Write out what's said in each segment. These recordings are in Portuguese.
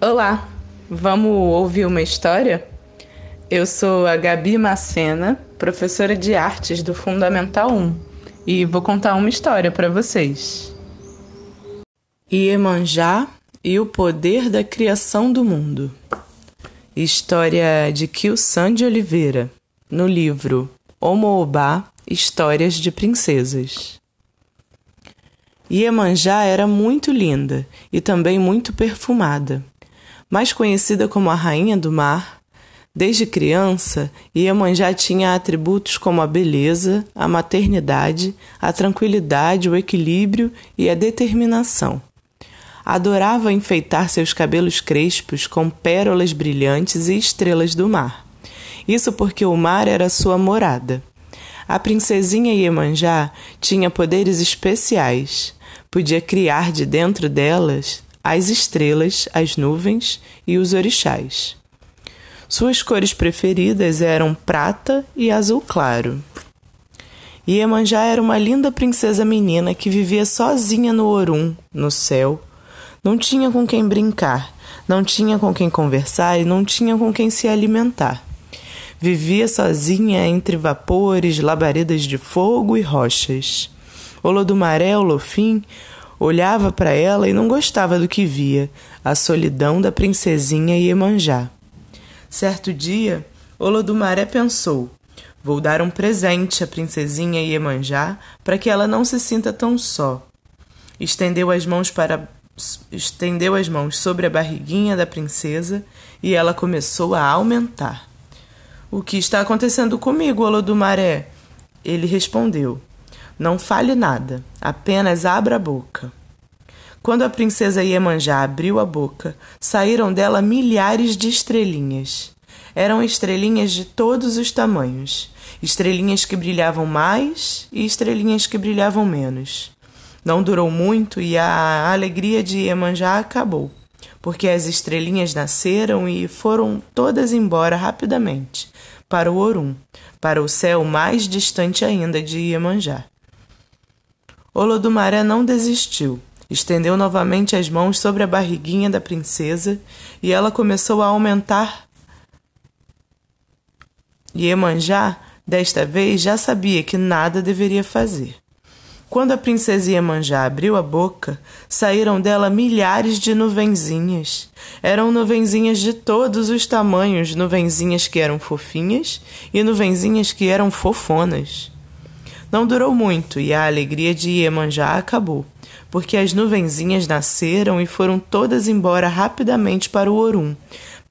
Olá, vamos ouvir uma história? Eu sou a Gabi Macena, professora de artes do Fundamental 1, e vou contar uma história para vocês. Iemanjá e o poder da criação do mundo. História de Kilsan de Oliveira, no livro Omoobá Histórias de Princesas. Iemanjá era muito linda e também muito perfumada. Mais conhecida como a Rainha do Mar, desde criança, Iemanjá tinha atributos como a beleza, a maternidade, a tranquilidade, o equilíbrio e a determinação. Adorava enfeitar seus cabelos crespos com pérolas brilhantes e estrelas do mar. Isso porque o mar era sua morada. A princesinha Iemanjá tinha poderes especiais podia criar de dentro delas as estrelas, as nuvens e os orixás. Suas cores preferidas eram prata e azul claro. Iemanjá era uma linda princesa menina que vivia sozinha no Orum, no céu. Não tinha com quem brincar, não tinha com quem conversar e não tinha com quem se alimentar. Vivia sozinha entre vapores, labaredas de fogo e rochas. Olodumaré, Olofim, olhava para ela e não gostava do que via, a solidão da princesinha Iemanjá. Certo dia, Olodumaré pensou: Vou dar um presente à princesinha Iemanjá para que ela não se sinta tão só. Estendeu as mãos para estendeu as mãos sobre a barriguinha da princesa e ela começou a aumentar. O que está acontecendo comigo, Olodumaré? Ele respondeu: não fale nada, apenas abra a boca. Quando a princesa Iemanjá abriu a boca, saíram dela milhares de estrelinhas. Eram estrelinhas de todos os tamanhos, estrelinhas que brilhavam mais e estrelinhas que brilhavam menos. Não durou muito e a alegria de Iemanjá acabou, porque as estrelinhas nasceram e foram todas embora rapidamente para o Orum, para o céu mais distante ainda de Iemanjá. Olodumaré não desistiu. Estendeu novamente as mãos sobre a barriguinha da princesa e ela começou a aumentar. Iemanjá, desta vez, já sabia que nada deveria fazer. Quando a princesa Iemanjá abriu a boca, saíram dela milhares de nuvenzinhas. Eram nuvenzinhas de todos os tamanhos, nuvenzinhas que eram fofinhas e nuvenzinhas que eram fofonas. Não durou muito e a alegria de Iemanjá acabou, porque as nuvenzinhas nasceram e foram todas embora rapidamente para o Orum,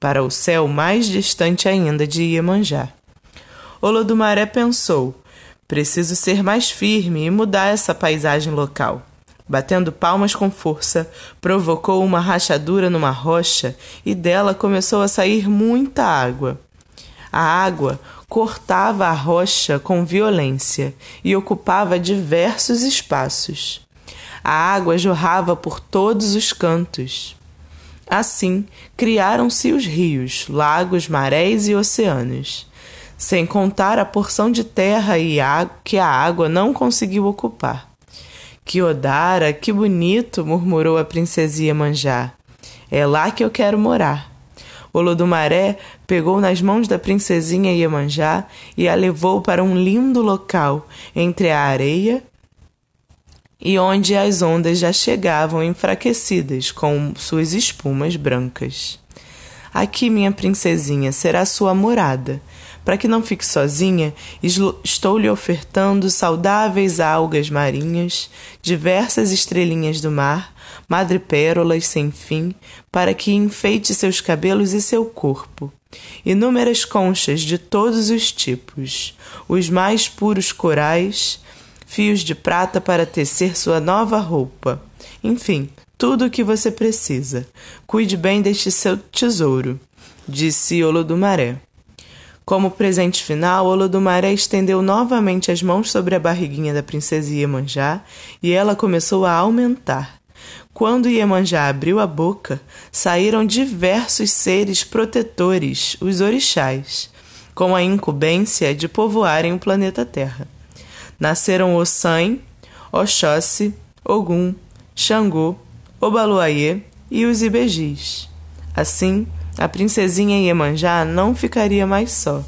para o céu mais distante ainda de Iemanjá. Olodumaré pensou: preciso ser mais firme e mudar essa paisagem local. Batendo palmas com força, provocou uma rachadura numa rocha e dela começou a sair muita água. A água cortava a rocha com violência e ocupava diversos espaços. A água jorrava por todos os cantos. Assim, criaram-se os rios, lagos, marés e oceanos, sem contar a porção de terra e água que a água não conseguiu ocupar. Que odara, que bonito! murmurou a princesinha Manjá. É lá que eu quero morar. Olodumaré pegou nas mãos da princesinha Iemanjá e a levou para um lindo local entre a areia e onde as ondas já chegavam enfraquecidas com suas espumas brancas. Aqui, minha princesinha, será sua morada. Para que não fique sozinha, estou lhe ofertando saudáveis algas marinhas, diversas estrelinhas do mar, madrepérolas sem fim, para que enfeite seus cabelos e seu corpo. Inúmeras conchas de todos os tipos, os mais puros corais, fios de prata para tecer sua nova roupa. Enfim, tudo o que você precisa. Cuide bem deste seu tesouro, disse Olodumaré. Como presente final, Olodumaré estendeu novamente as mãos sobre a barriguinha da princesa Iemanjá e ela começou a aumentar. Quando Iemanjá abriu a boca, saíram diversos seres protetores, os orixás, com a incumbência de povoarem o planeta Terra. Nasceram Ossan, Oxóssi, Ogum, Xangô, Obaluayê e os Ibejis. Assim, a princesinha Iemanjá não ficaria mais só.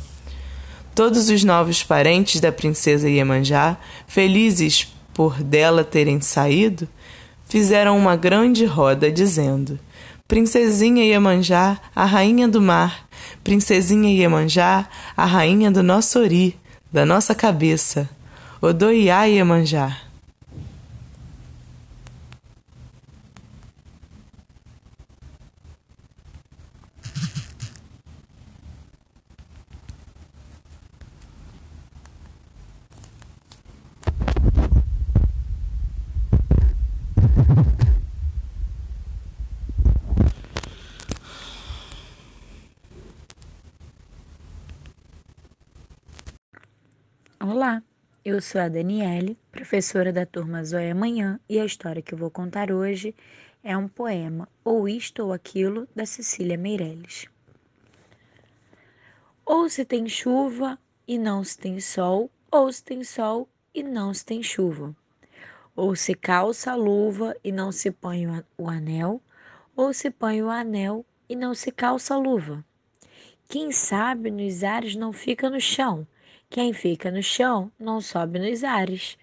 Todos os novos parentes da princesa Iemanjá, felizes por dela terem saído, fizeram uma grande roda dizendo: Princesinha Iemanjá, a rainha do mar, Princesinha Iemanjá, a rainha do nosso ori, da nossa cabeça. Odoiá Iemanjá. Olá, eu sou a Daniele, professora da turma Zóia Manhã, e a história que vou contar hoje é um poema, ou isto ou aquilo, da Cecília Meirelles. Ou se tem chuva e não se tem sol, ou se tem sol e não se tem chuva. Ou se calça a luva e não se põe o anel, ou se põe o anel e não se calça a luva. Quem sabe nos ares não fica no chão, quem fica no chão não sobe nos ares.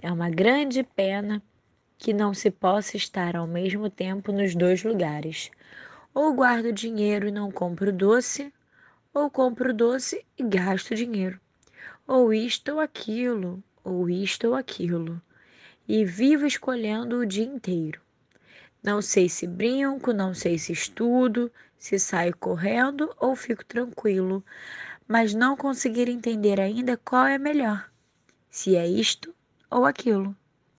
É uma grande pena que não se possa estar ao mesmo tempo nos dois lugares. Ou guardo dinheiro e não compro doce, ou compro doce e gasto dinheiro. Ou isto ou aquilo, ou isto ou aquilo. E vivo escolhendo o dia inteiro. Não sei se brinco, não sei se estudo, se saio correndo ou fico tranquilo mas não conseguir entender ainda qual é melhor, se é isto ou aquilo.